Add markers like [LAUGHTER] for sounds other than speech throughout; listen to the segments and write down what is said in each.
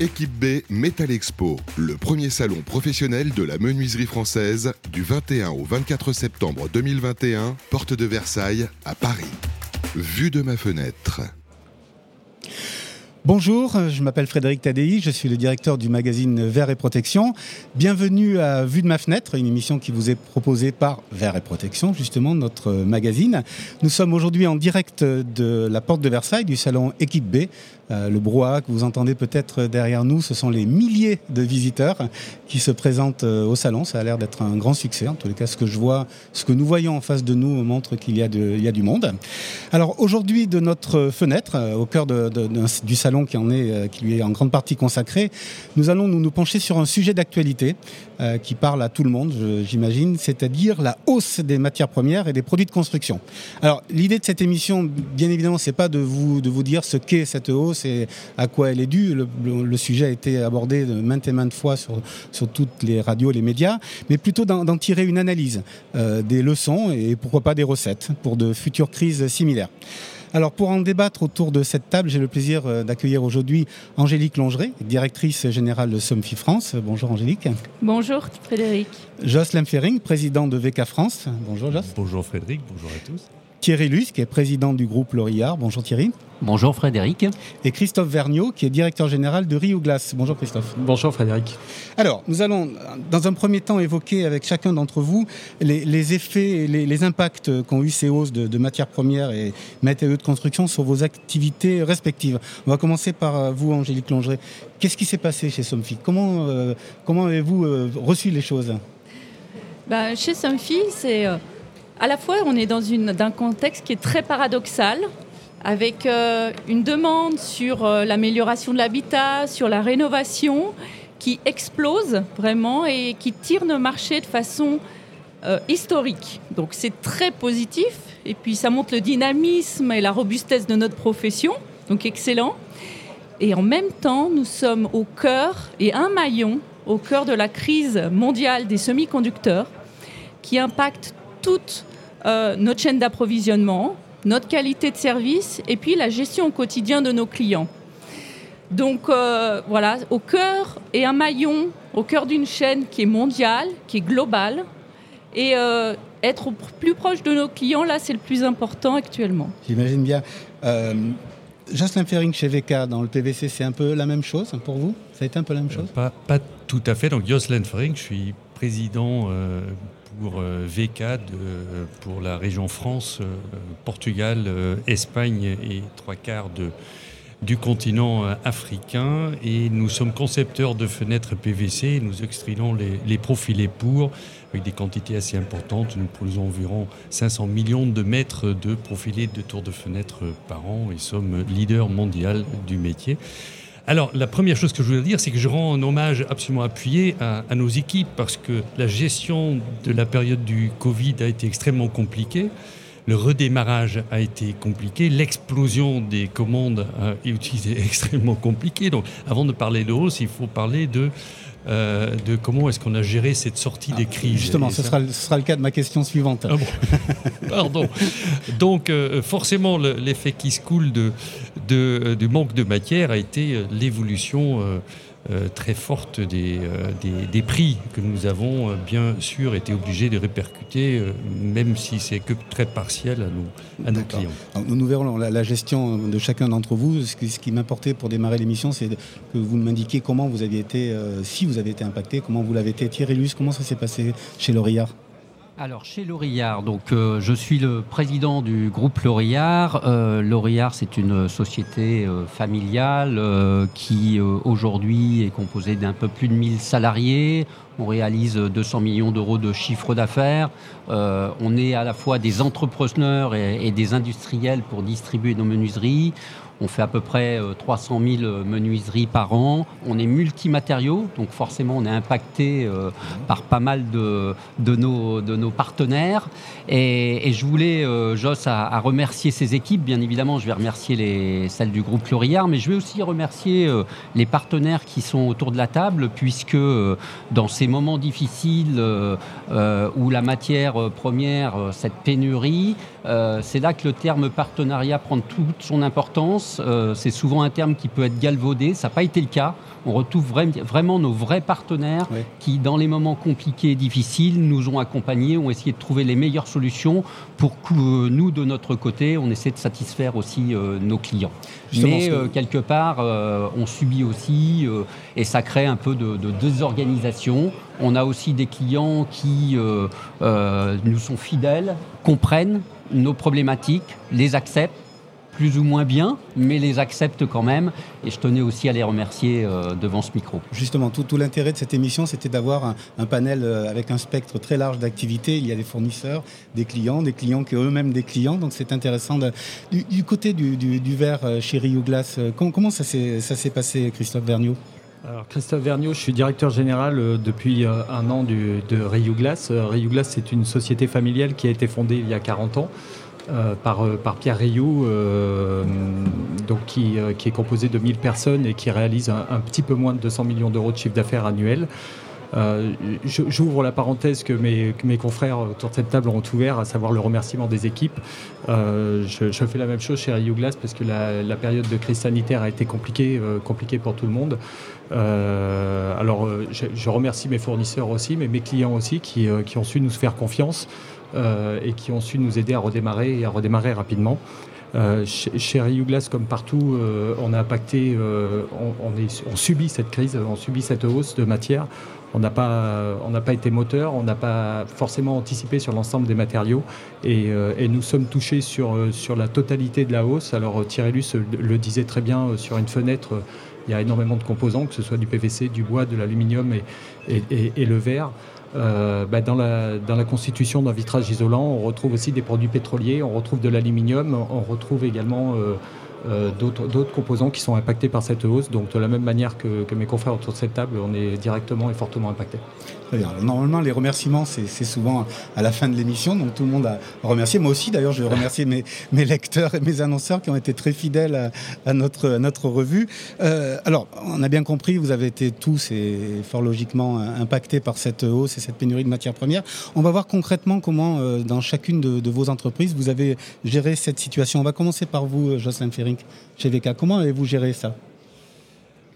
Équipe B Metal Expo, le premier salon professionnel de la menuiserie française du 21 au 24 septembre 2021, porte de Versailles à Paris. Vue de ma fenêtre. Bonjour, je m'appelle Frédéric Tadei, je suis le directeur du magazine Vert et Protection. Bienvenue à Vue de ma fenêtre, une émission qui vous est proposée par Vert et Protection, justement notre magazine. Nous sommes aujourd'hui en direct de la porte de Versailles du salon Équipe B, euh, le brouhaha que vous entendez peut-être derrière nous, ce sont les milliers de visiteurs qui se présentent euh, au salon. Ça a l'air d'être un grand succès. En tous les cas, ce que je vois, ce que nous voyons en face de nous montre qu'il y, a du monde. Alors aujourd'hui, de notre fenêtre, euh, au cœur du salon qui, en est, lui est en grande partie consacré, nous allons nous, pencher sur un sujet d'actualité qui parle à tout le monde, j'imagine, c'est-à-dire la hausse des matières premières et des produits de construction. Alors l'idée de cette émission, bien évidemment, c'est pas de vous dire ce qu'est cette hausse et à quoi elle est due. Le, sujet a été abordé maintes et maintes fois sur, sur toutes les radios, les médias, mais plutôt d'en tirer une analyse, euh, des leçons et pourquoi pas des recettes pour de futures crises similaires. Alors pour en débattre autour de cette table, j'ai le plaisir euh, d'accueillir aujourd'hui Angélique Longeret, directrice générale de Somfy France. Bonjour Angélique. Bonjour Frédéric. Jocelyn Fering, président de VK France. Bonjour Jos. Bonjour Frédéric, bonjour à tous. Thierry Luce, qui est président du groupe Laurillard. Bonjour Thierry. Bonjour Frédéric. Et Christophe Vergniaud, qui est directeur général de Rio Glace. Bonjour Christophe. Bonjour Frédéric. Alors, nous allons dans un premier temps évoquer avec chacun d'entre vous les, effets, les, les impacts qu'ont eu ces hausses de, matières premières et matériaux de construction sur vos activités respectives. On va commencer par euh, vous, Angélique Longeret. Qu'est-ce qui s'est passé chez Somfy? Comment, euh, comment avez-vous euh, reçu les choses? Ben, Chez Somfy, c'est à la fois, on est dans un contexte qui est très paradoxal, avec euh, une demande sur euh, l'amélioration de l'habitat, sur la rénovation, qui explose vraiment et qui tire nos marchés de façon euh, historique. Donc c'est très positif, et puis ça montre le dynamisme et la robustesse de notre profession, donc excellent. Et en même temps, nous sommes au cœur et un maillon au cœur de la crise mondiale des semi-conducteurs qui impacte toute euh, notre chaîne d'approvisionnement, notre qualité de service et puis la gestion au quotidien de nos clients. Donc euh, voilà, au cœur et un maillon, au cœur d'une chaîne qui est mondiale, qui est globale, et euh, être plus proche de nos clients, là, c'est le plus important actuellement. J'imagine bien. Jocelyn Fering chez VK dans le PVC, c'est un peu la même chose pour vous? Ça a été un peu la même chose? pas, pas, tout à fait. Donc Jocelyn Fering, je suis président pour euh, VK pour la région France, euh, Portugal, euh, Espagne et trois quarts du continent africain. Et nous sommes concepteurs de fenêtres PVC. Nous les, les profilés pour avec des quantités assez importantes. Nous produisons environ 500 millions de mètres de profilés de tours de fenêtres par an et sommes leader mondial du métier. Alors, la première chose que je voulais dire, c'est que je rends un hommage absolument appuyé à, nos équipes parce que la gestion de la période du Covid a été extrêmement compliquée. Le redémarrage a été compliqué, l'explosion des commandes a été [LAUGHS] extrêmement compliquée. Donc, avant de parler de hausse, il faut parler de euh, de comment est-ce qu'on a géré cette sortie des ah, crises. Justement, ce sera, ce sera, le cas de ma question suivante. Ah [LAUGHS] Pardon. Donc, euh, forcément, l'effet qui se coule de, de, du manque de matière a été euh, l'évolution euh, très forte des, euh, des, des, prix que nous avons euh, bien sûr été obligés de répercuter, même si c'est que très partiel à nos, à nos clients. nous, verrons la, la, gestion de chacun d'entre vous. Ce qui, ce qui m'importait pour démarrer l'émission, c'est que vous m'indiquiez comment vous aviez été, si vous avez été impacté, comment vous l'avez été. Thierry Luce, comment ça s'est passé chez Laurillard alors chez Laurillard, donc euh, je suis le président du groupe Laurillard. Euh, Laurillard, c'est une société euh, familiale qui aujourd'hui est composée d'un peu plus de 1000 salariés. On réalise 200 millions d'euros de chiffre d'affaires. on est à la fois des entrepreneurs et, des industriels pour distribuer nos menuiseries. On fait à peu près 300 euh, 000 euh, menuiseries par an. On est multimatériaux, donc forcément on est impacté euh, par pas mal de, de, nos, de nos partenaires. Et, je voulais, Joss, à, remercier ses équipes. Bien évidemment, je vais remercier les, celles du groupe Laurillard, mais je vais aussi remercier les partenaires qui sont autour de la table, puisque dans ces moments difficiles où la matière première, cette pénurie, c'est là que le terme partenariat prend toute son importance résilience, c'est souvent un terme qui peut être galvaudé. Ça n'a pas été le cas. On retrouve vraiment nos vrais partenaires qui, dans les moments compliqués et difficiles, nous ont accompagnés, ont essayé de trouver les meilleures solutions pour que nous, de notre côté, on essaie de satisfaire aussi nos clients. Mais quelque part, on subit aussi, et ça crée un peu de, de désorganisation. On a aussi des clients qui nous sont fidèles, comprennent nos problématiques, les acceptent plus ou moins bien, mais les acceptent quand même. Et je tenais aussi à les remercier euh, devant ce micro. Justement, tout, tout l'intérêt de cette émission, c'était d'avoir un, panel euh, avec un spectre très large d'activités. Il y a des fournisseurs, des clients, des clients qui eux-mêmes des clients. Donc c'est intéressant. Du, côté du, verre euh, chez Rio Glass, comment, ça s'est passé, Christophe Vergniaud? Alors Christophe Vergniaud, je suis directeur général euh, depuis euh, un an de Rio Glass. Euh, Rio Glass, c'est une société familiale qui a été fondée il y a 40 ans par, par, Pierre Rioux, donc qui, qui, est composé de 1000 personnes et qui réalise un, petit peu moins de 200 millions d'euros de chiffre d'affaires annuel. J'ouvre la parenthèse que mes, mes, confrères autour de cette table ont ouvert, à savoir le remerciement des équipes. je, fais la même chose chez Rio Glass parce que la, période de crise sanitaire a été compliquée, compliquée pour tout le monde. Euh, alors, euh, je, remercie mes fournisseurs aussi, mais mes clients aussi, qui, euh, qui ont su nous faire confiance et qui ont su nous aider à redémarrer et à redémarrer rapidement. chez, chez Glass, comme partout, on a impacté, on, subit cette crise, on subit cette hausse de matière. On n'a pas, pas été moteur, on n'a pas forcément anticipé sur l'ensemble des matériaux et, nous sommes touchés sur, sur la totalité de la hausse. Alors Thierry Luce le disait très bien sur une fenêtre il y a énormément de composants, que ce soit du PVC, du bois, de l'aluminium et, le verre. Euh, bah, dans, la, dans, la, constitution d'un vitrage isolant, on retrouve aussi des produits pétroliers, on retrouve de l'aluminium, on retrouve également euh, euh, d'autres composants qui sont impactés par cette hausse. Donc de la même manière que, mes confrères autour de cette table, on est directement et fortement impacté. Normalement, les remerciements, c'est souvent à la fin de l'émission, donc tout le monde a remercié. Moi aussi, d'ailleurs, je veux remercier mes, mes, lecteurs et mes annonceurs qui ont été très fidèles à, notre, revue. Euh, alors, on a bien compris, vous avez été tous et fort logiquement impactés par cette hausse et cette pénurie de matières premières. On va voir concrètement comment, euh, dans chacune de, vos entreprises, vous avez géré cette situation. On va commencer par vous, Jocelyn Ferry chez VK. Comment avez-vous géré ça?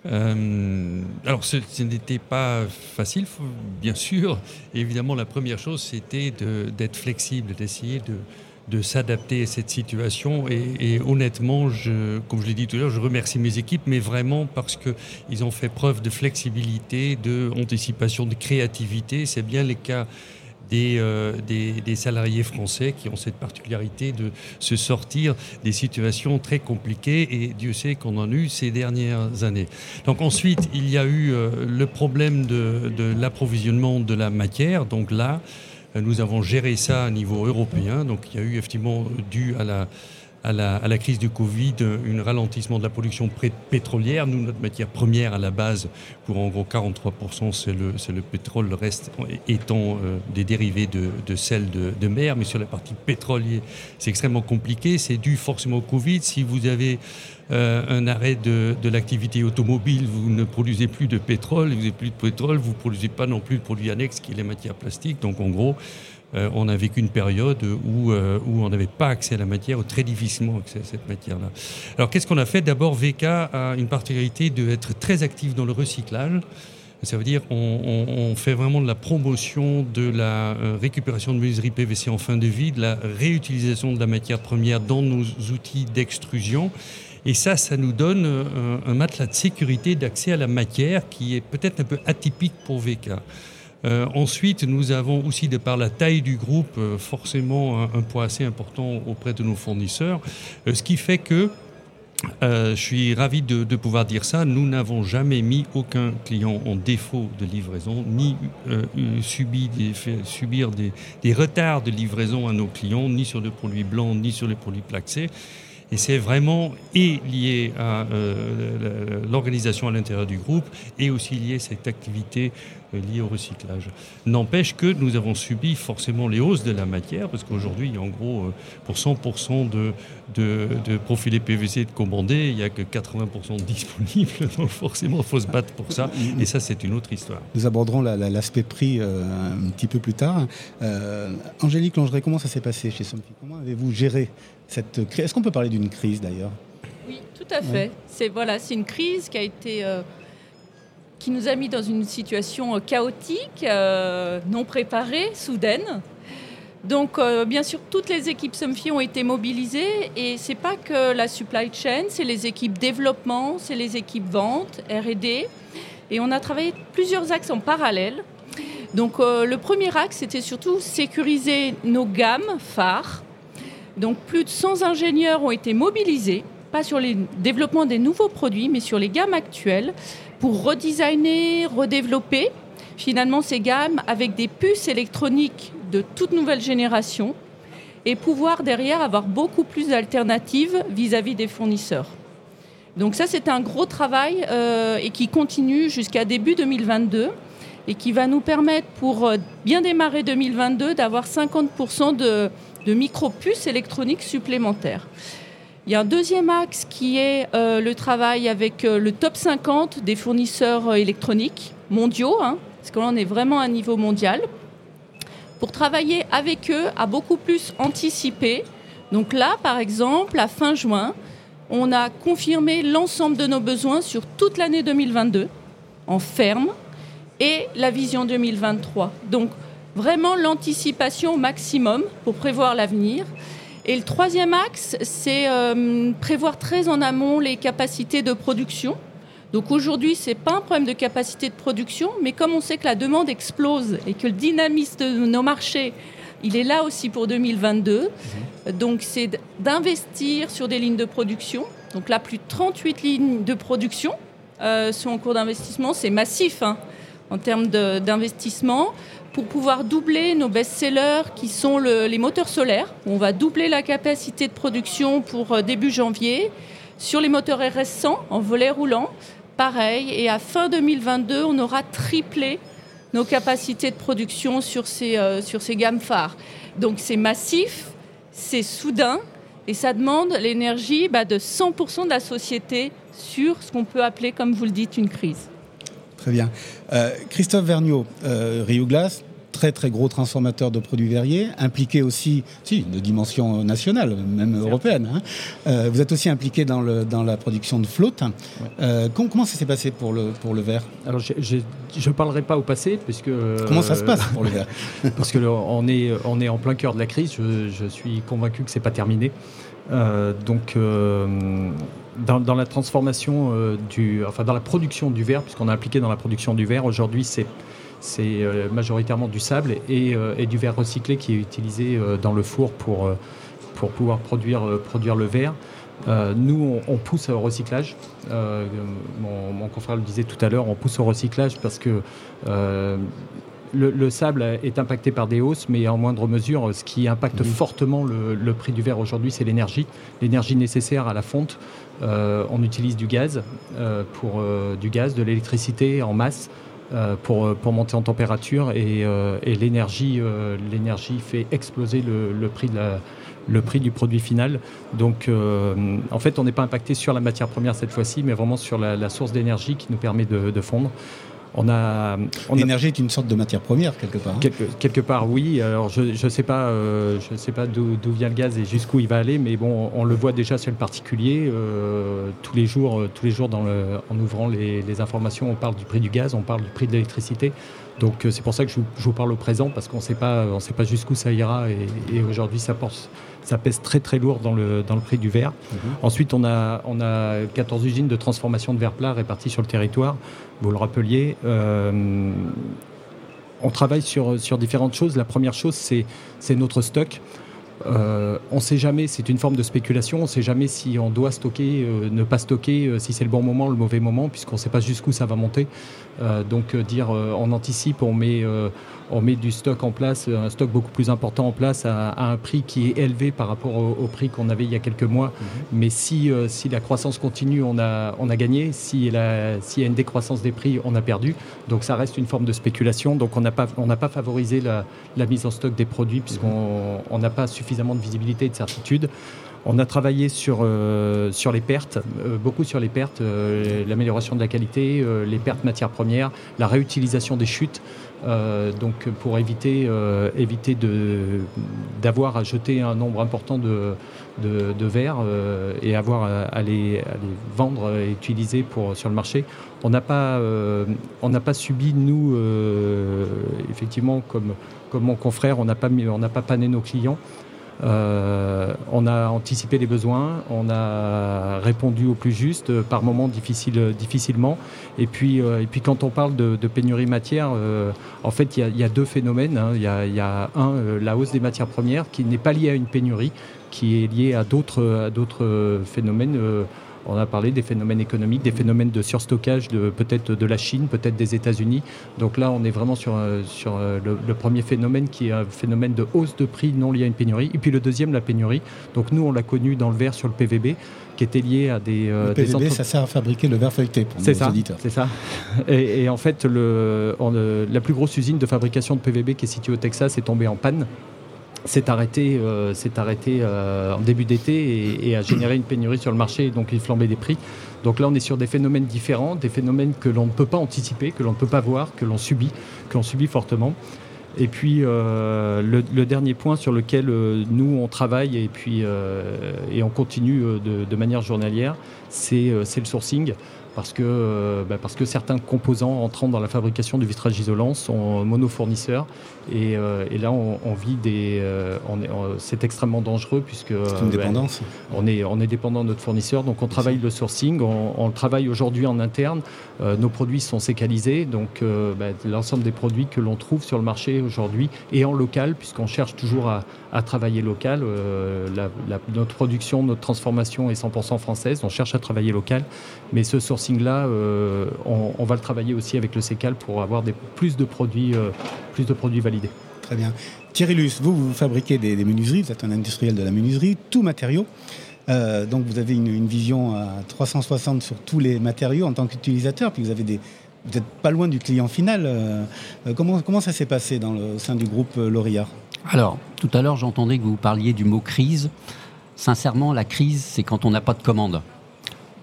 Euh, alors, ce, n'était pas facile, bien sûr. évidemment, la première chose, c'était d'être flexible, d'essayer de, s'adapter à cette situation. Et, honnêtement, comme je l'ai dit tout à l'heure, je remercie mes équipes, mais vraiment parce qu'ils ont fait preuve de flexibilité, d'anticipation, de, de créativité. C'est bien les cas euh, des, des, salariés français qui ont cette particularité de se sortir des situations très compliquées et Dieu sait qu'on en a eu ces dernières années. Donc ensuite, il y a eu euh, le problème de, de l'approvisionnement de la matière. Donc là, euh, nous avons géré ça à niveau européen. Donc il y a eu effectivement dû à la à la, crise du Covid, un ralentissement de la production pétrolière. Nous, notre matière première à la base, pour en gros 43%, c'est le, le, pétrole, le reste étant euh, des dérivés de, de sel de, mer. Mais sur la partie pétrolière, c'est extrêmement compliqué. C'est dû forcément au Covid. Si vous avez euh, un arrêt de, de l'activité automobile, vous ne produisez plus de pétrole, vous n'avez plus de pétrole, vous ne produisez pas non plus de produits annexes qui est les matières plastiques. Donc en gros, euh, on a vécu une période où, euh, où on n'avait pas accès à la matière, ou très difficilement accès à cette matière-là. Alors qu'est-ce qu'on a fait? D'abord, VK a une particularité d'être très actif dans le recyclage. Ça veut dire on, fait vraiment de la promotion de la euh, récupération de menuiserie PVC en fin de vie, de la réutilisation de la matière première dans nos outils d'extrusion. Et ça, ça nous donne un matelas de sécurité d'accès à la matière qui est peut-être un peu atypique pour VK. Euh, ensuite, nous avons aussi, de par la taille du groupe, euh, forcément un, poids assez important auprès de nos fournisseurs, euh, ce qui fait que je suis ravi de, pouvoir dire ça. Nous n'avons jamais mis aucun client en défaut de livraison, ni subi des, subir des, des, retards de livraison à nos clients, ni sur les produits blancs, ni sur les produits plaxés. Et c'est vraiment lié à l'organisation à l'intérieur du groupe et aussi lié à cette activité liées au recyclage. N'empêche que nous avons subi forcément les hausses de la matière, parce qu'aujourd'hui, en gros, euh, pour 100% de, de, de profilés PVC de commandés, il n'y a que 80% disponibles, [LAUGHS] donc forcément, il faut se battre pour ça, et ça, c'est une autre histoire. Nous aborderons l'aspect prix euh, un petit peu plus tard. Euh, Angélique Langeret, comment ça s'est passé chez Somfy? Comment avez-vous géré cette crise Est-ce qu'on peut parler d'une crise d'ailleurs? Oui, tout à fait. C'est voilà, c'est une crise qui a été euh, qui nous a mis dans une situation chaotique, euh, non préparée, soudaine. Donc, euh, bien sûr, toutes les équipes Somfy ont été mobilisées et c'est pas que la supply chain, c'est les équipes développement, c'est les équipes vente, R&D, et on a travaillé plusieurs axes en parallèle. Donc, le premier axe, c'était surtout sécuriser nos gammes phares. Donc, plus de 100 ingénieurs ont été mobilisés pas sur le développement des nouveaux produits, mais sur les gammes actuelles, pour redesigner, redévelopper finalement ces gammes avec des puces électroniques de toute nouvelle génération et pouvoir derrière avoir beaucoup plus d'alternatives vis-à-vis des fournisseurs. Donc ça, c'est un gros travail euh, et qui continue jusqu'à début 2022 et qui va nous permettre, pour euh, bien démarrer 2022, d'avoir 50% de, de micro-puces électroniques supplémentaires. Il y a un deuxième axe qui est euh, le travail avec euh, le top 50 des fournisseurs euh, électroniques mondiaux, hein, parce que là on est vraiment à un niveau mondial, pour travailler avec eux à beaucoup plus anticiper. Donc là, par exemple, à fin juin, on a confirmé l'ensemble de nos besoins sur toute l'année 2022 en ferme et la vision 2023. Donc vraiment l'anticipation au maximum pour prévoir l'avenir. Et le troisième axe, c'est euh, prévoir très en amont les capacités de production. Donc aujourd'hui, ce n'est pas un problème de capacité de production, mais comme on sait que la demande explose et que le dynamisme de nos marchés, il est là aussi pour 2022, mhm. donc c'est d'investir sur des lignes de production. Donc là, plus de 38 lignes de production euh, sont en cours d'investissement. C'est massif hein, en termes d'investissement pour pouvoir doubler nos best-sellers qui sont les moteurs solaires. On va doubler la capacité de production pour euh, début janvier. Sur les moteurs RS100 en volet roulant, pareil. Et à fin 2022, on aura triplé nos capacités de production sur ces, euh, sur ces gammes phares. Donc c'est massif, c'est soudain et ça demande l'énergie bah, de 100% de la société sur ce qu'on peut appeler, comme vous le dites, une crise. Très bien. Euh, Christophe Vergniaud, euh, Rio Glass, très très gros transformateur de produits verriers, impliqué aussi, si, de dimension nationale, même européenne. Hein. Euh, vous êtes aussi impliqué dans, le, dans la production de flotte. comment, ça s'est passé pour le, pour le verre? Alors, je ne parlerai pas au passé, puisque... Comment ça se passe pour le verre? [LAUGHS] Parce qu'on est, on est en plein cœur de la crise. Je, je suis convaincu que ce n'est pas terminé. donc dans, la transformation euh, du, enfin dans la production du verre, puisqu'on a appliqué dans la production du verre, aujourd'hui c'est c'est euh, majoritairement du sable et, euh, et, du verre recyclé qui est utilisé dans le four pour, pour pouvoir produire, produire le verre. nous, on, pousse au recyclage. Mon, mon, confrère le disait tout à l'heure, on pousse au recyclage parce que le, sable est impacté par des hausses, mais en moindre mesure, ce qui impacte fortement le, prix du verre aujourd'hui, c'est l'énergie. L'énergie nécessaire à la fonte. Euh, on utilise du gaz, euh, pour, euh, du gaz, de l'électricité en masse. pour, monter en température et, l'énergie, l'énergie fait exploser le, prix de le prix du produit final. Donc, en fait, on n'est pas impacté sur la matière première cette fois-ci, mais vraiment sur la, source d'énergie qui nous permet de fondre. On a, L'énergie est une sorte de matière première quelque part. Hein. Quelque, part, oui. Alors je ne sais pas, euh, je sais pas d'où, vient le gaz et jusqu'où il va aller, mais bon, on, le voit déjà sur le particulier. Euh, tous les jours, euh, tous les jours dans le, en ouvrant les, informations, on parle du prix du gaz, on parle du prix de l'électricité. Donc c'est pour ça que je, vous parle au présent parce qu'on ne sait pas, on sait pas jusqu'où ça ira et, et aujourd'hui ça porte ça pèse très très lourd dans le, dans le prix du verre. Mhm. Ensuite, on a, on a 14 usines de transformation de verre plat réparties sur le territoire. Vous le rappeliez. Euh, on travaille sur, sur différentes choses. La première chose, c'est notre stock. Euh, on ne sait jamais, c'est une forme de spéculation, on ne sait jamais si on doit stocker, euh, ne pas stocker, si c'est le bon moment, le mauvais moment, puisqu'on ne sait pas jusqu'où ça va monter. donc dire on anticipe, on met, on met du stock en place, un stock beaucoup plus important en place à, un prix qui est élevé par rapport au, prix qu'on avait il y a quelques mois. Mhm. Mais si, euh, si la croissance continue, on a, on a gagné. S'il y a une décroissance des prix, on a perdu. Donc ça reste une forme de spéculation. Donc on n'a pas, on pas favorisé la, mise en stock des produits puisqu'on n'a pas suffisamment de visibilité et de certitude. On a travaillé sur, sur les pertes, beaucoup sur les pertes, l'amélioration de la qualité, les pertes matières premières, la réutilisation des chutes. Donc pour éviter, éviter d'avoir à jeter un nombre important de, de, verre et avoir à, les, vendre et utiliser pour, sur le marché. On n'a pas, pas subi, nous, effectivement, comme, comme mon confrère, on n'a pas, pas pané nos clients. Euh, on a anticipé les besoins, on a répondu au plus juste, euh, par moments difficile, difficilement. Et puis, euh, quand on parle de, pénurie matière, en fait, il y, a deux phénomènes. Hein. Il y, a, un, la hausse des matières premières, qui n'est pas liée à une pénurie, qui est liée à d'autres phénomènes on a parlé des phénomènes économiques, des phénomènes de surstockage de peut-être de la Chine, peut-être des États-Unis. Donc là, on est vraiment sur, euh, sur euh, le, premier phénomène qui est un phénomène de hausse de prix non lié à une pénurie. Et puis le deuxième, la pénurie. Donc nous, on l'a connu dans le verre sur le PVB qui était lié à des. Euh, le PVB, ça sert à fabriquer le verre feuilleté pour nos ça, auditeurs. C'est ça. Et, en fait, le, la plus grosse usine de fabrication de PVB qui est située au Texas est tombée en panne s'est arrêté, euh, arrêté euh, en début d'été et, a généré une pénurie sur le marché, donc il flambait des prix. Donc là, on est sur des phénomènes différents, des phénomènes que l'on ne peut pas anticiper, que l'on ne peut pas voir, que l'on subit, que l'on subit fortement. Et puis euh, le, dernier point sur lequel nous on travaille et puis et on continue de, de manière journalière, c'est le sourcing parce que, euh, bah, parce que certains composants entrant dans la fabrication du vitrage isolant sont monofournisseurs et, euh, et là on, vit des, euh, c'est extrêmement dangereux puisque c'est une dépendance. on est on est dépendant de notre fournisseur donc on travaille le sourcing, on, le travaille aujourd'hui en interne. nos produits sont sécalisés donc bah, l'ensemble des produits que l'on trouve sur le marché aujourd'hui et en local puisqu'on cherche toujours à, à travailler local. notre production, notre transformation est 100% française. On cherche à travailler local, mais ce sourcing là euh, on, va le travailler aussi avec le CECAL pour avoir des, plus, de produits, euh, plus de produits validés. Très bien. Thierry Luce, vous, vous fabriquez des, menuiseries, vous êtes un industriel de la menuiserie, tout matériaux. Euh, donc vous avez une, vision à 360 sur tous les matériaux en tant qu'utilisateur, puis vous avez des, n'êtes pas loin du client final. comment, comment ça s'est passé dans le, au sein du groupe L'Oréal? Alors, tout à l'heure, j'entendais que vous parliez du mot crise. Sincèrement, la crise, c'est quand on n'a pas de commande.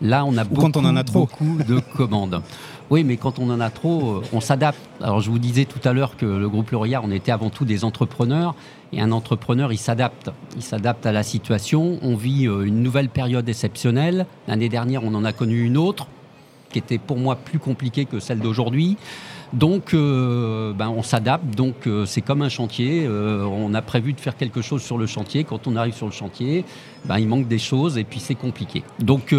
Là, on a beaucoup, quand on en a trop. beaucoup de commandes. [LAUGHS] Oui, mais quand on en a trop, euh, on s'adapte. Alors, je vous disais tout à l'heure que le groupe L'Oréal, on était avant tout des entrepreneurs. Et un entrepreneur, il s'adapte. Il s'adapte à la situation. On vit euh, une nouvelle période exceptionnelle. L'année dernière, on en a connu une autre, qui était pour moi plus compliquée que celle d'aujourd'hui. Donc, euh, ben, on s'adapte. Donc, c'est comme un chantier. on a prévu de faire quelque chose sur le chantier. Quand on arrive sur le chantier, ben, il manque des choses et puis c'est compliqué. Donc,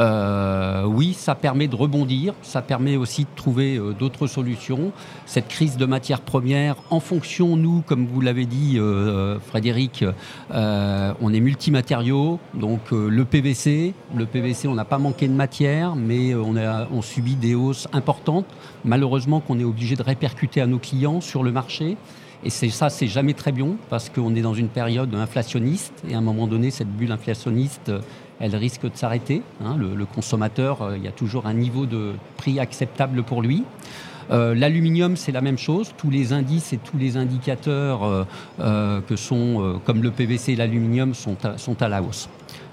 euh, oui, ça permet de rebondir, ça permet aussi de trouver euh, d'autres solutions. Cette crise de matières premières, en fonction, nous, comme vous l'avez dit, euh, Frédéric, on est multimatériaux, donc le PVC, le PVC, on n'a pas manqué de matière, mais on, subit des hausses importantes, malheureusement qu'on est obligé de répercuter à nos clients sur le marché. Et ça, c'est jamais très bien parce qu'on est dans une période inflationniste et à un moment donné, cette bulle inflationniste, elle risque de s'arrêter. Hein. Le, consommateur, euh, il y a toujours un niveau de prix acceptable pour lui. Euh, l'aluminium, c'est la même chose. Tous les indices et tous les indicateurs euh, que sont, comme le PVC et l'aluminium, sont sont à la hausse.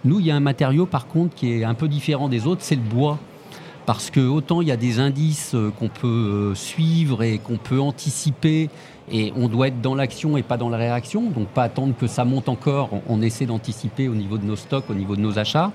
Nous, il y a un matériau, par contre, qui est un peu différent des autres, c'est le bois parce que autant il y a des indices qu'on peut suivre et qu'on peut anticiper et on doit être dans l'action et pas dans la réaction, donc pas attendre que ça monte encore. On, essaie d'anticiper au niveau de nos stocks, au niveau de nos achats.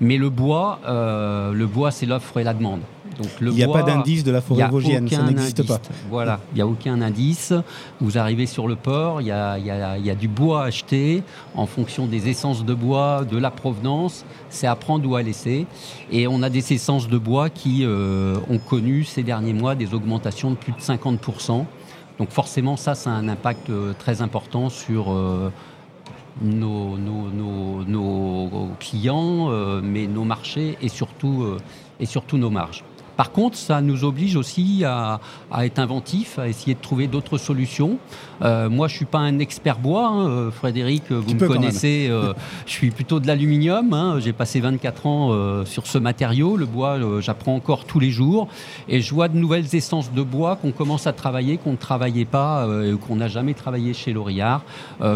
Mais le bois, euh, le bois, c'est l'offre et la demande. Donc, le il n'y a pas d'indice de la forêt vosgienne, ça n'existe pas. Voilà, il n'y a aucun indice. Vous arrivez sur le port, il y a, y a, du bois à acheter en fonction des essences de bois, de la provenance. C'est à prendre ou à laisser. Et on a des essences de bois qui euh, ont connu ces derniers mois des augmentations de plus de 50%. Donc forcément, ça, ça a un impact euh, très important sur euh, nos, clients, euh, mais nos marchés et surtout, et surtout nos marges. Par contre, ça nous oblige aussi à, être inventif, à essayer de trouver d'autres solutions. moi, je suis pas un expert bois, hein, Frédéric, vous me connaissez, je suis plutôt de l'aluminium. Hein. J'ai passé 24 ans sur ce matériau. Le bois, j'apprends encore tous les jours. Et je vois de nouvelles essences de bois qu'on commence à travailler, qu'on ne travaillait pas, qu'on n'a jamais travaillé chez Lorillard,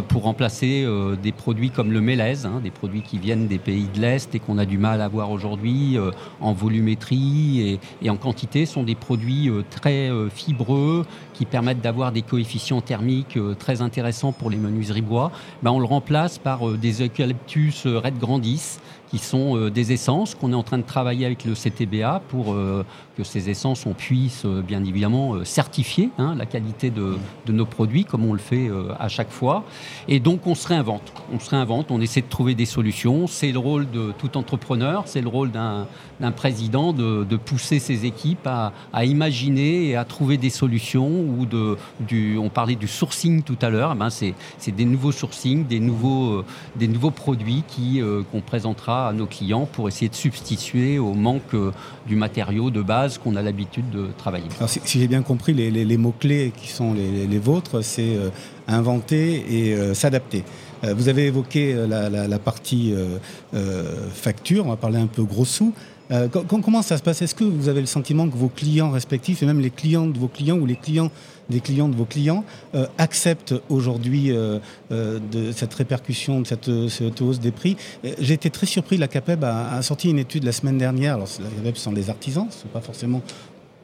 pour remplacer des produits comme le mélèze, hein, des produits qui viennent des pays de l'Est et qu'on a du mal à voir aujourd'hui euh, en volumétrie et, en quantité, sont des produits euh, très euh, fibreux qui permettent d'avoir des coefficients thermiques très intéressants pour les menuiseries bois. Ben, on le remplace par des eucalyptus red grandis qui sont euh, des essences qu'on est en train de travailler avec le CTBA pour euh, que ces essences, on puisse euh, bien évidemment certifier hein, la qualité de, nos produits, comme on le fait à chaque fois. Et donc on se réinvente, on se réinvente, on essaie de trouver des solutions. C'est le rôle de tout entrepreneur, c'est le rôle d'un président de, pousser ses équipes à, imaginer et à trouver des solutions. Ou de, du, on parlait du sourcing tout à l'heure, eh ben c'est des nouveaux sourcings, des nouveaux, des nouveaux produits qu'on présentera à nos clients pour essayer de substituer au manque euh, du matériau de base qu'on a l'habitude de travailler. si, j'ai bien compris, les, mots-clés qui sont les, vôtres, c'est euh, inventer et euh, s'adapter. vous avez évoqué la, partie facture, on va parler un peu gros sous. comment ça se passe? Est-ce que vous avez le sentiment que vos clients respectifs, et même les clients de vos clients ou les clients des clients de vos clients euh, acceptent aujourd'hui euh, euh, de cette répercussion, de cette, hausse des prix. J'ai été très surpris, la CAPEB a, sorti une étude la semaine dernière. Alors, la CAPEB sont les artisans, ce ne sont pas forcément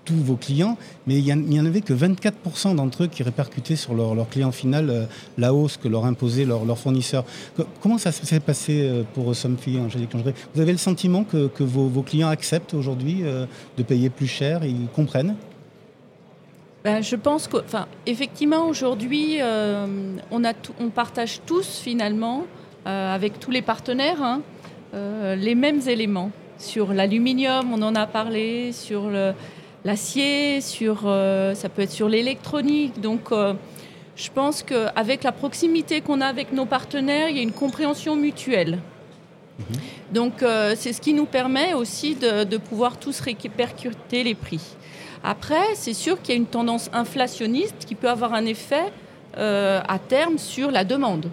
tous vos clients, mais il n'y en avait que 24% d'entre eux qui répercutaient sur leur, leur client final la hausse que leur imposaient leurs fournisseurs. comment ça s'est passé pour Somfy, Angélique Vous avez le sentiment que, vos, clients acceptent aujourd'hui de payer plus cher, ils comprennent? Ben, je pense que, effectivement, aujourd'hui, euh, on, on partage tous finalement, euh, avec tous les partenaires, hein, euh, les mêmes éléments. Sur l'aluminium, on en a parlé, sur l'acier, sur, ça peut être sur l'électronique. Donc, je pense qu'avec la proximité qu'on a avec nos partenaires, il y a une compréhension mutuelle. Mhm. Donc, c'est ce qui nous permet aussi de, de pouvoir tous répercuter les prix. Après, c'est sûr qu'il y a une tendance inflationniste qui peut avoir un effet euh, à terme sur la demande.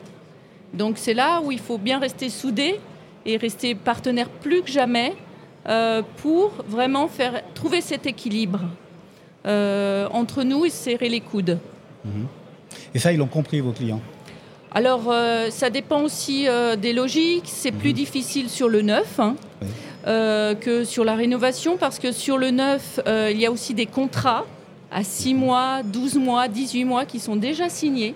Donc c'est là où il faut bien rester soudé et rester partenaire plus que jamais euh, pour vraiment faire trouver cet équilibre euh, entre nous et serrer les coudes. Mhm. Et ça, ils l'ont compris, vos clients? Alors, ça dépend aussi des logiques. C'est plus mhm. difficile sur le neuf. Hein. Que sur la rénovation, parce que sur le neuf, euh, il y a aussi des contrats à 6 mois, 12 mois, 18 mois qui sont déjà signés.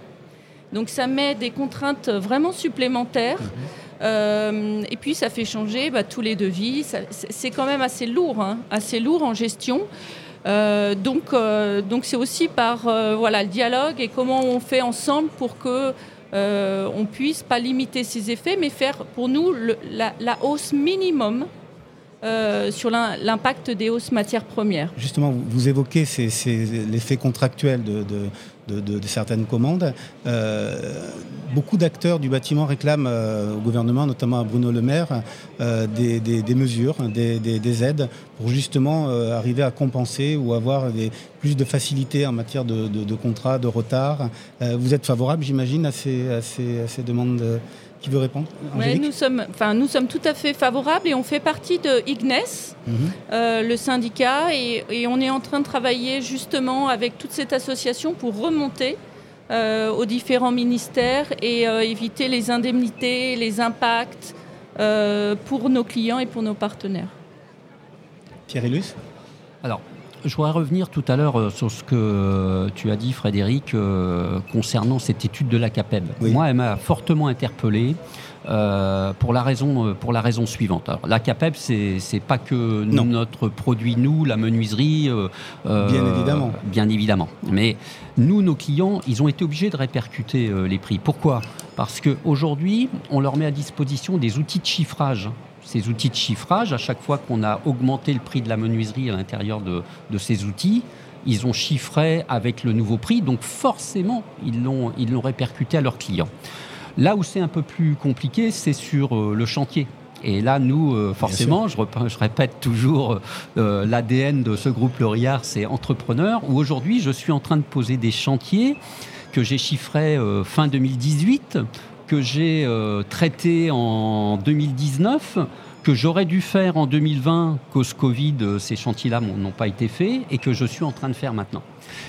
Donc ça met des contraintes vraiment supplémentaires. Euh, et puis ça fait changer bah, tous les devis. C'est quand même assez lourd, hein, assez lourd en gestion. donc donc c'est aussi par voilà le dialogue et comment on fait ensemble pour que on puisse pas limiter ces effets, mais faire pour nous la, la, hausse minimum euh, sur l'impact des hausses matières premières. Justement, vous évoquez l'effet contractuel de, certaines commandes. Euh, beaucoup d'acteurs du bâtiment réclament euh, au gouvernement, notamment à Bruno Le Maire, des, mesures, des, aides pour justement arriver à compenser ou avoir plus de facilité en matière de, contrats, de retard. vous êtes favorable, j'imagine, à ces, demandes qui veut répondre? Nous, sommes, enfin, nous sommes tout à fait favorables et on fait partie de IGNES, mhm. euh, le syndicat, et, on est en train de travailler justement avec toute cette association pour remonter euh, aux différents ministères et euh, éviter les indemnités, les impacts pour nos clients et pour nos partenaires. Pierre Illus Alors, je voudrais revenir tout à l'heure euh, sur ce que euh, tu as dit, Frédéric, euh, concernant cette étude de la CAPEB. Moi, elle m'a fortement interpellé. pour, la raison, pour la raison suivante. la CAPEB, c'est n'est pas que notre produit, nous, la menuiserie. bien évidemment. Bien évidemment. Mais nous, nos clients, ils ont été obligés de répercuter les prix. Pourquoi? Parce qu'aujourd'hui, on leur met à disposition des outils de chiffrage ces outils de chiffrage, à chaque fois qu'on a augmenté le prix de la menuiserie à l'intérieur de, ces outils, ils ont chiffré avec le nouveau prix, donc forcément, ils l'ont, ils l'ont répercuté à leurs clients. Là où c'est un peu plus compliqué, c'est sur euh, le chantier. Et là, nous, euh, forcément, je, je, répète toujours, euh, l'ADN de ce groupe Lauriard, c'est entrepreneur, où aujourd'hui, je suis en train de poser des chantiers que j'ai chiffrés fin 2018, que j'ai traités en 2019 que j'aurais dû faire en 2020, cause Covid, ces chantiers-là n'ont pas été faits, et que je suis en train de faire maintenant.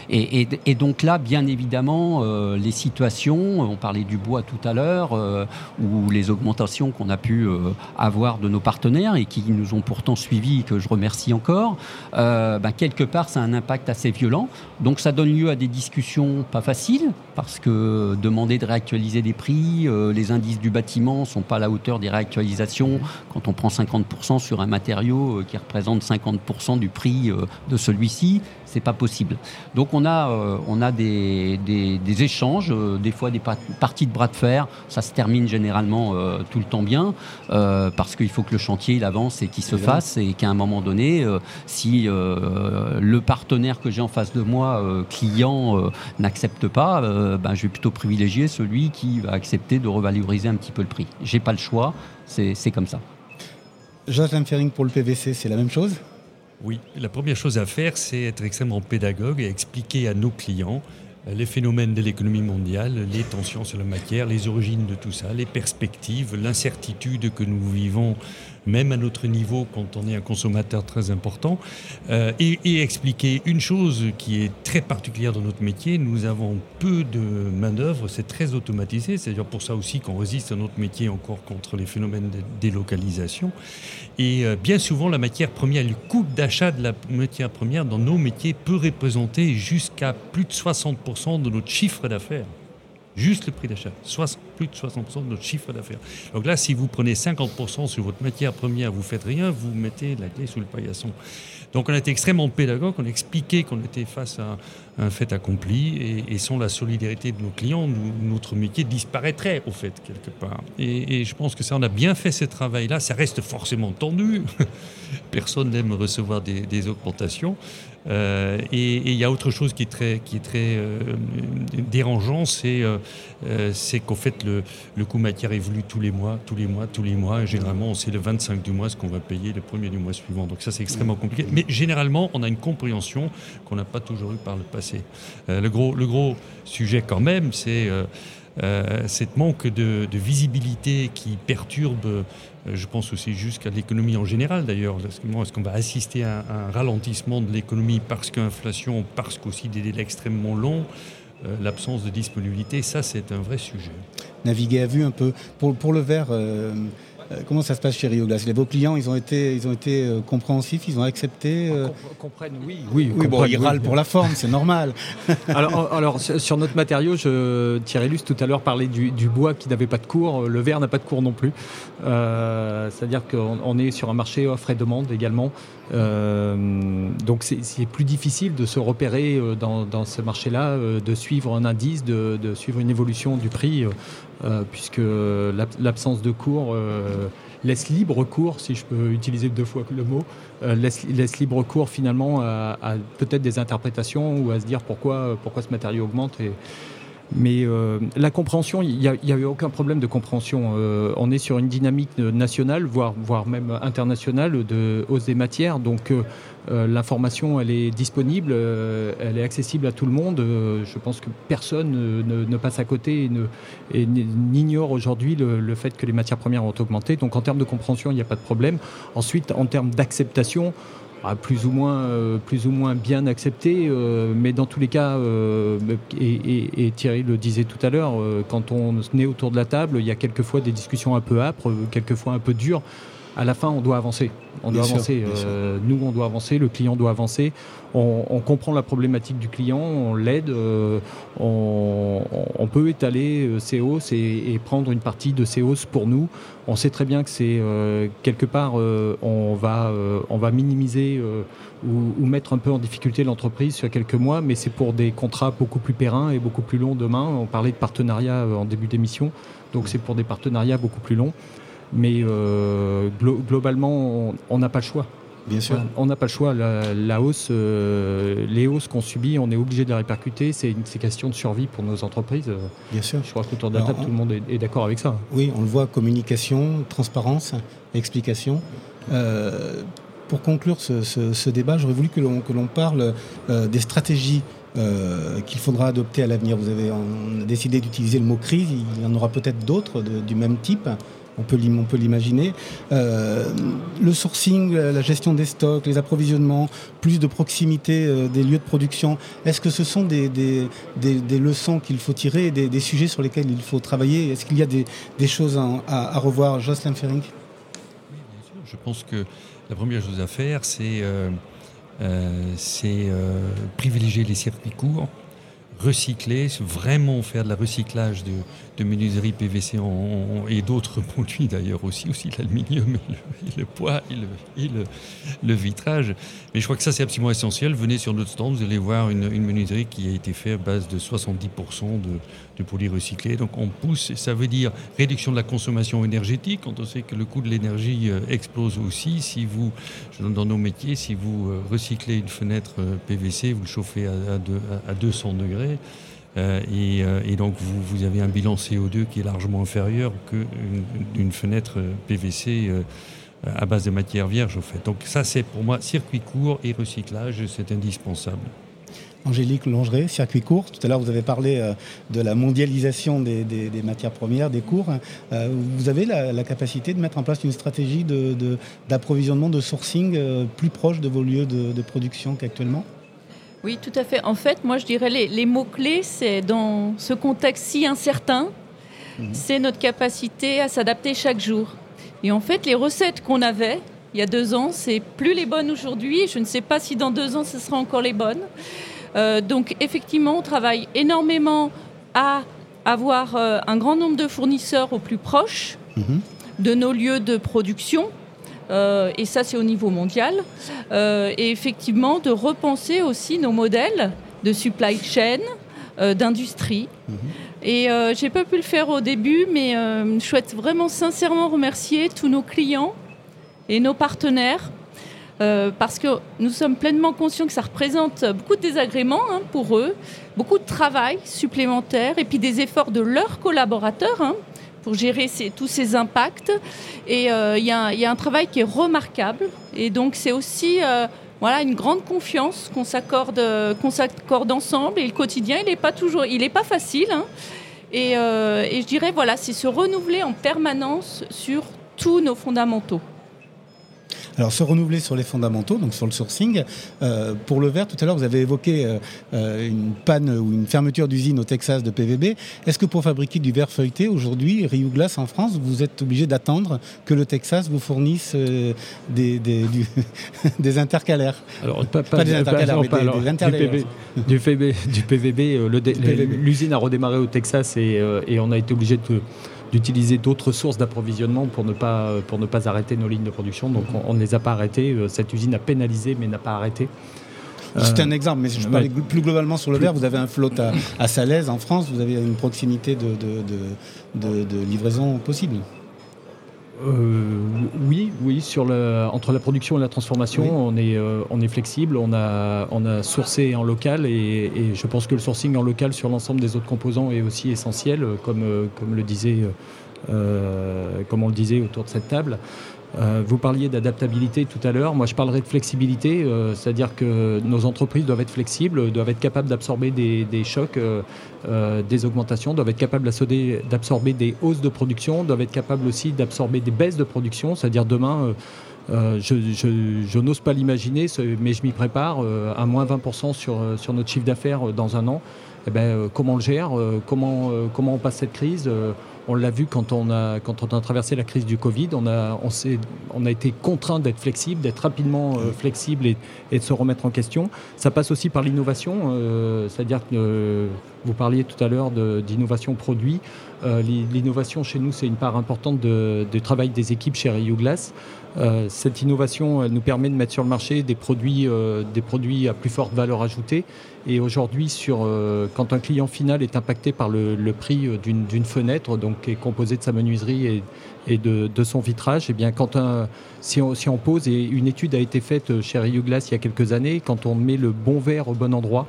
Et, donc là, bien évidemment, euh, les situations, on parlait du bois tout à l'heure, euh, ou les augmentations qu'on a pu euh, avoir de nos partenaires et qui nous ont pourtant suivis, que je remercie encore, ben, quelque part, ça a un impact assez violent. Donc ça donne lieu à des discussions pas faciles, parce que demander de réactualiser des prix, les indices du bâtiment ne sont pas à la hauteur des réactualisations quand on prend 50% sur un matériau qui représente 50% du prix de celui-ci c'est pas possible. Donc on a, euh, on a des, des, échanges, euh, des fois des parties de bras de fer. Ça se termine généralement euh, tout le temps bien parce qu'il faut que le chantier il avance et qu'il se fasse et qu'à un moment donné, si le partenaire que j'ai en face de moi, client, n'accepte pas, ben, je vais plutôt privilégier celui qui va accepter de revaloriser un petit peu le prix. J'ai pas le choix, c'est comme ça. Joachim Fering pour le PVC, c'est la même chose? Oui, la première chose à faire, c'est être extrêmement pédagogue et expliquer à nos clients euh, les phénomènes de l'économie mondiale, les tensions sur la matière, les origines de tout ça, les perspectives, l'incertitude que nous vivons même à notre niveau quand on est un consommateur très important, euh, et, expliquer une chose qui est très particulière dans notre métier, nous avons peu de main-d'œuvre, c'est très automatisé, c'est-à-dire pour ça aussi qu'on résiste à notre métier encore contre les phénomènes de délocalisation. Et euh, bien souvent, la matière première, le coût d'achat de la matière première dans nos métiers peut représenter jusqu'à plus de 60% de notre chiffre d'affaires. Juste le prix d'achat, plus de 60% de notre chiffre d'affaires. Donc là, si vous prenez 50% sur votre matière première, vous faites rien, vous mettez la clé sous le paillasson. Donc on a été extrêmement pédagogue, on a expliqué qu'on était face à un fait accompli et, sans la solidarité de nos clients, notre métier disparaîtrait au fait quelque part. Et, je pense que ça, on a bien fait ce travail-là. Ça reste forcément tendu. [LAUGHS] Personne n'aime recevoir des augmentations. Euh, et il y a autre chose qui est très, qui est très euh, dérangeant, c'est euh, c'est qu'en fait le, le, coût matière évolue tous les mois, tous les mois, tous les mois. Généralement, c'est le 25 du mois ce qu'on va payer le premier du mois suivant. Donc ça, c'est extrêmement compliqué. Mais généralement, on a une compréhension qu'on n'a pas toujours eu par le passé. le, gros, le gros sujet quand même, c'est euh, cette manque de, visibilité qui perturbe, euh, je pense aussi jusqu'à l'économie en général d'ailleurs. Est-ce qu'on va assister à un, ralentissement de l'économie parce qu'inflation, parce qu'aussi des délais extrêmement longs? euh, l'absence de disponibilité, ça c'est un vrai sujet. Naviguer à vue un peu. Pour, pour le verre, euh, comment ça se passe chez Rio Glass Vos clients, ils ont été, ils ont été euh, compréhensifs, ils ont accepté euh Comprennent, oui. Oui, oui bon, ils râlent pour la forme, c'est normal. [LAUGHS] alors, alors, sur notre matériau, je, Thierry Luce tout à l'heure parlait du, bois qui n'avait pas de cours. Le verre n'a pas de cours non plus. C'est-à-dire qu'on est sur un marché offre et demande également. donc c'est plus difficile de se repérer dans, ce marché-là, de suivre un indice, de, de, suivre une évolution du prix euh, puisque l'absence de cours euh, laisse libre cours, si je peux utiliser deux fois le mot, euh, laisse, libre cours finalement à, peut-être des interprétations ou à se dire pourquoi, pourquoi ce matériau augmente. Mais la compréhension, il n'y a, eu aucun problème de compréhension. on est sur une dynamique nationale, voire, voire même internationale, de hausse des matières. Donc euh, l'information, elle est disponible, euh, elle est accessible à tout le monde. Euh, je pense que personne ne, passe à côté et, n'ignore aujourd'hui le, fait que les matières premières ont augmenté. Donc en termes de compréhension, il n'y a pas de problème. Ensuite, en termes d'acceptation, ah, plus ou moins plus ou moins bien accepté mais dans tous les cas et, et, Thierry le disait tout à l'heure quand on est autour de la table il y a quelquefois des discussions un peu âpres quelquefois un peu dures à la fin, on doit avancer. On doit avancer. Euh, nous, on doit avancer. Le client doit avancer. On, comprend la problématique du client. On l'aide. Euh, on, peut étaler euh, ces hausses et, prendre une partie de ces hausses pour nous. On sait très bien que c'est quelque part, on va, on va minimiser ou, mettre un peu en difficulté l'entreprise sur quelques mois, mais c'est pour des contrats beaucoup plus périns et beaucoup plus longs demain. On parlait de partenariat en début d'émission, donc c'est pour des partenariats beaucoup plus longs. Mais euh, globalement, on n'a pas le choix. Bien sûr. On n'a pas le choix. La, hausse, euh, les hausses qu'on subit, on est obligé de les répercuter. C'est une question de survie pour nos entreprises. Bien sûr. Je crois qu'autour de la table, tout le monde est, d'accord avec ça. Oui, on le voit communication, transparence, explication. Euh, pour conclure ce, débat, j'aurais voulu que l'on parle euh, des stratégies qu'il faudra adopter à l'avenir. Vous avez décidé d'utiliser le mot crise, il y en aura peut-être d'autres du même type on peut, l'imaginer. Euh, le sourcing, la gestion des stocks, les approvisionnements, plus de proximité euh, des lieux de production, est-ce que ce sont des, leçons qu'il faut tirer, des, sujets sur lesquels il faut travailler? Est-ce qu'il y a des, choses à, revoir? Jocelyn Ferring. Oui, bien sûr. Je pense que la première chose à faire, c'est euh, privilégier les circuits courts recycler, vraiment faire de la recyclage de, de menuiserie PVC et d'autres [LAUGHS] produits d'ailleurs aussi, aussi l'aluminium et, le, poids et, le, vitrage. Mais je crois que ça c'est absolument essentiel. Venez sur notre stand, vous allez voir une, une menuiserie qui a été faite à base de 70% de, de produits recyclés. Donc on pousse, ça veut dire réduction de la consommation énergétique, quand on sait que le coût de l'énergie euh, explose aussi. Si vous, dans nos métiers, si vous euh, recyclez une fenêtre euh, PVC, vous le chauffez à, à 200 degrés. Et, donc vous, avez un bilan CO2 qui est largement inférieur qu'une fenêtre PVC à base de matière vierge au fait. Donc ça c'est pour moi circuit court et recyclage, c'est indispensable. Angélique Longeret, circuit court. Tout à l'heure, vous avez parlé de la mondialisation des, matières premières, des cours. Vous avez la, capacité de mettre en place une stratégie d'approvisionnement, de, sourcing plus proche de vos lieux de production qu'actuellement? Oui, tout à fait. En fait, moi, je dirais les, les mots-clés, c'est dans ce contexte si incertain, mhm. c'est notre capacité à s'adapter chaque jour. Et en fait, les recettes qu'on avait il y a deux ans, c'est plus les bonnes aujourd'hui. Je ne sais pas si dans deux ans, ce sera encore les bonnes. Euh, donc, effectivement, on travaille énormément à avoir euh, un grand nombre de fournisseurs au plus proche mhm. de nos lieux de production euh, et ça c'est au niveau mondial, et effectivement de repenser aussi nos modèles de supply chain, d'industrie. Mhm. Et j'ai pas pu le faire au début, mais je souhaite vraiment sincèrement remercier tous nos clients et nos partenaires parce que nous sommes pleinement conscients que ça représente beaucoup de désagréments hein, pour eux, beaucoup de travail supplémentaire et puis des efforts de leurs collaborateurs. Hein, pour gérer tous ces impacts. Et euh, il y, a un travail qui est remarquable. Et donc c'est aussi euh, voilà, une grande confiance qu'on s'accorde, qu'on s'accorde ensemble. Et le quotidien, il n'est pas toujours, il pas facile. Hein. Et, euh, et je dirais, voilà, c'est se renouveler en permanence sur tous nos fondamentaux. Alors, se renouveler sur les fondamentaux, donc sur le sourcing. Euh, pour le verre, tout à l'heure, vous avez évoqué euh, euh, une panne ou une fermeture d'usine au Texas de PVB. Est-ce que pour fabriquer du verre feuilleté, aujourd'hui, Rio Glass en France, vous êtes obligé d'attendre que le Texas vous fournisse des, [LAUGHS] des, intercalaires? Alors, pas, des intercalaires, mais des, du, PVB, du, PVB, l'usine a redémarré au Texas et, et on a été obligé de d'utiliser d'autres sources d'approvisionnement pour, ne pas, pour ne pas arrêter nos lignes de production. Donc on, ne les a pas arrêtées. Euh, cette usine a pénalisé mais n'a pas arrêté. C'est un exemple, mais je parlais plus globalement sur le verre. Vous avez un flotte à, à Salaise en France, vous avez une proximité de, de, de livraison possible. Euh, oui, oui. Sur le, entre la production et la transformation, on, est, euh, on est flexible. On a, on a sourcé en local et, je pense que le sourcing en local sur l'ensemble des autres composants est aussi essentiel, comme, comme le disait, euh, comme on le disait autour de cette table. Euh, vous parliez d'adaptabilité tout à l'heure. Moi, je parlerai de flexibilité, euh, c'est-à-dire que nos entreprises doivent être flexibles, doivent être capables d'absorber des, chocs, euh, des augmentations, doivent être capables d'absorber des hausses de production, doivent être capables aussi d'absorber des baisses de production. C'est-à-dire demain, je, n'ose pas l'imaginer, mais je m'y prépare, à moins 20% sur, sur notre chiffre d'affaires dans un an. Eh ben, comment on le gère comment, comment on passe cette crise on l'a vu quand on, a, quand on a traversé la crise du Covid. On a, on on a été contraint d'être flexible, d'être rapidement euh, flexible et, de se remettre en question. Ça passe aussi par l'innovation, euh, c'est-à-dire que Vous parliez tout à l'heure d'innovation produit. L'innovation chez nous, c'est une part importante du travail des équipes chez Rio Glass. cette innovation nous permet de mettre sur le marché des produits, des produits à plus forte valeur ajoutée. Et aujourd'hui, quand un client final est impacté par le, prix d'une fenêtre, donc qui est composée de sa menuiserie et, de, son vitrage, eh bien quand si, on, si, on, pose, et une étude a été faite chez Rio il y a quelques années, quand on met le bon verre au bon endroit,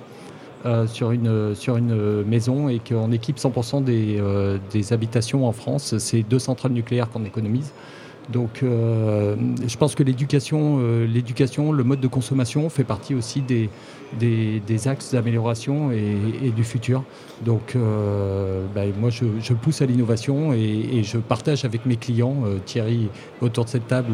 euh, sur, une, sur une maison et qu'on équipe 100% des, euh, des, habitations en France, c'est deux centrales nucléaires qu'on économise. Donc euh, je pense que l'éducation, l'éducation, le mode de consommation fait partie aussi des, des, axes d'amélioration et, du futur. Donc ben, moi je, je, pousse à l'innovation et, et, je partage avec mes clients, Thierry autour de cette table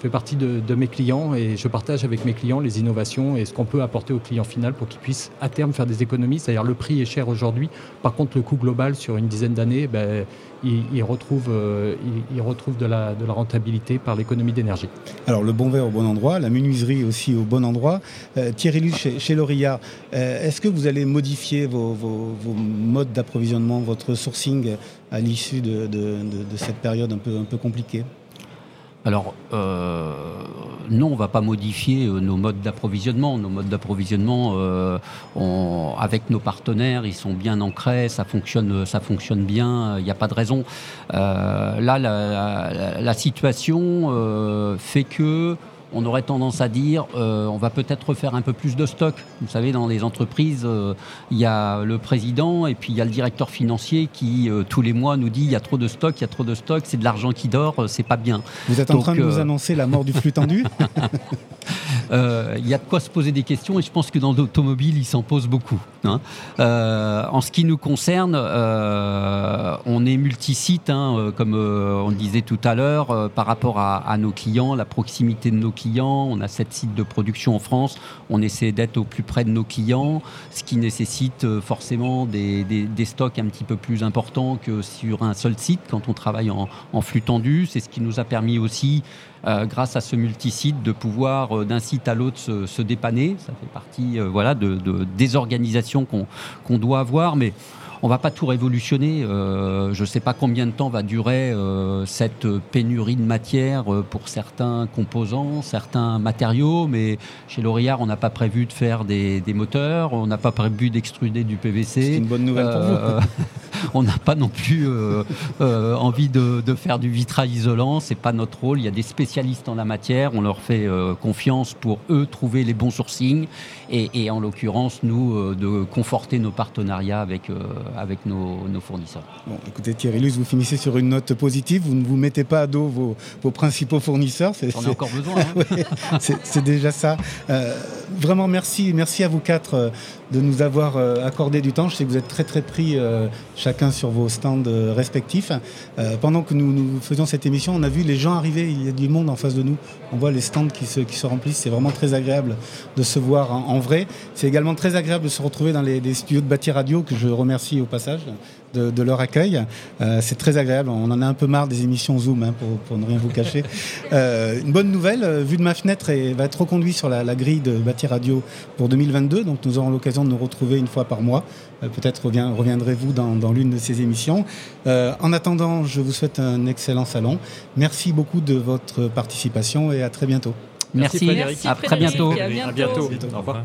fait partie de, mes clients et je partage avec mes clients les innovations et ce qu'on peut apporter au client final pour qu'il puisse à terme faire des économies. C'est-à-dire le prix est cher aujourd'hui, par contre le coût global sur une dizaine d'années, ben, il, retrouve, euh, il, retrouve de la, de la rentabilité par l'économie d'énergie. Alors le bon verre au bon endroit, la menuiserie aussi au bon endroit. Euh, Thierry Luce, chez, chez euh, est-ce que vous allez modifier vos, modes d'approvisionnement, votre sourcing à l'issue de, de, cette période un peu, un peu compliquée? Alors, euh, non, on ne va pas modifier euh, nos modes d'approvisionnement. Nos modes d'approvisionnement, euh, avec nos partenaires, ils sont bien ancrés, ça fonctionne, ça fonctionne bien, il n'y a pas de raison. là, la situation fait que on aurait tendance à dire euh, on va peut-être refaire un peu plus de stock. Vous savez, dans les entreprises, euh, il y a le président et puis il y a le directeur financier qui, euh, tous les mois, nous dit il y a trop de stock, il y a trop de stock, c'est de l'argent qui dort, c'est pas bien. Vous êtes en train de nous annoncer la mort du flux tendu [LAUGHS] Il y a de quoi se poser des questions et je pense que dans l'automobile, il s'en pose beaucoup. Hein. en ce qui nous concerne, on est multisite, hein, comme on le disait tout à l'heure, par rapport à, nos clients, la proximité de nos clients, on a sept sites de production en France, on essaie d'être au plus près de nos clients, ce qui nécessite euh, forcément des, stocks un petit peu plus importants que sur un seul site quand on travaille en, flux tendu. C'est ce qui nous a permis aussi, euh, grâce à ce multisite, de pouvoir euh, d'un site à l'autre se, dépanner. Ça fait partie voilà, de, des organisations qu'on doit avoir, mais on va pas tout révolutionner. Euh, je ne sais pas combien de temps va durer euh, cette pénurie de matière euh, pour certains composants, certains matériaux, mais chez L'Oréal, on n'a pas prévu de faire des, moteurs, on n'a pas prévu d'extruder du PVC. C'est une bonne nouvelle pour vous. [LAUGHS] on n'a pas non plus envie de, faire du vitrail isolant, c'est pas notre rôle. Il y a des spécialistes en la matière, on leur fait confiance pour eux trouver les bons sourcings et, en l'occurrence nous de conforter nos partenariats avec avec nos, fournisseurs. Bon, écoutez Thierry Luz, vous finissez sur une note positive, vous ne vous mettez pas à dos vos, principaux fournisseurs. On a encore besoin. Hein. [LAUGHS] c'est déjà ça. Euh, vraiment merci, merci à vous quatre euh, de nous avoir euh, accordé du temps. Je sais que vous êtes très très pris chacun sur vos stands respectifs. pendant que nous, nous, faisions cette émission, on a vu les gens arriver, il y a du monde en face de nous. On voit les stands qui se, qui se remplissent. C'est vraiment très agréable de se voir en, vrai. C'est également très agréable de se retrouver dans les, les studios de Bâti Radio que je remercie au passage de, leur accueil. Euh, c'est très agréable. On en a un peu marre des émissions Zoom, hein, pour, ne rien vous cacher. [LAUGHS] Euh, une bonne nouvelle, euh, Vue de ma fenêtre et va être reconduit sur la, grille de Bâti Radio pour 2022. Donc nous aurons l'occasion de nous retrouver une fois par mois. Peut-être reviendrez-vous dans, l'une de ces émissions. en attendant, je vous souhaite un excellent salon. Merci beaucoup de votre participation et à très bientôt. Merci, à très bientôt. À bientôt. Au revoir.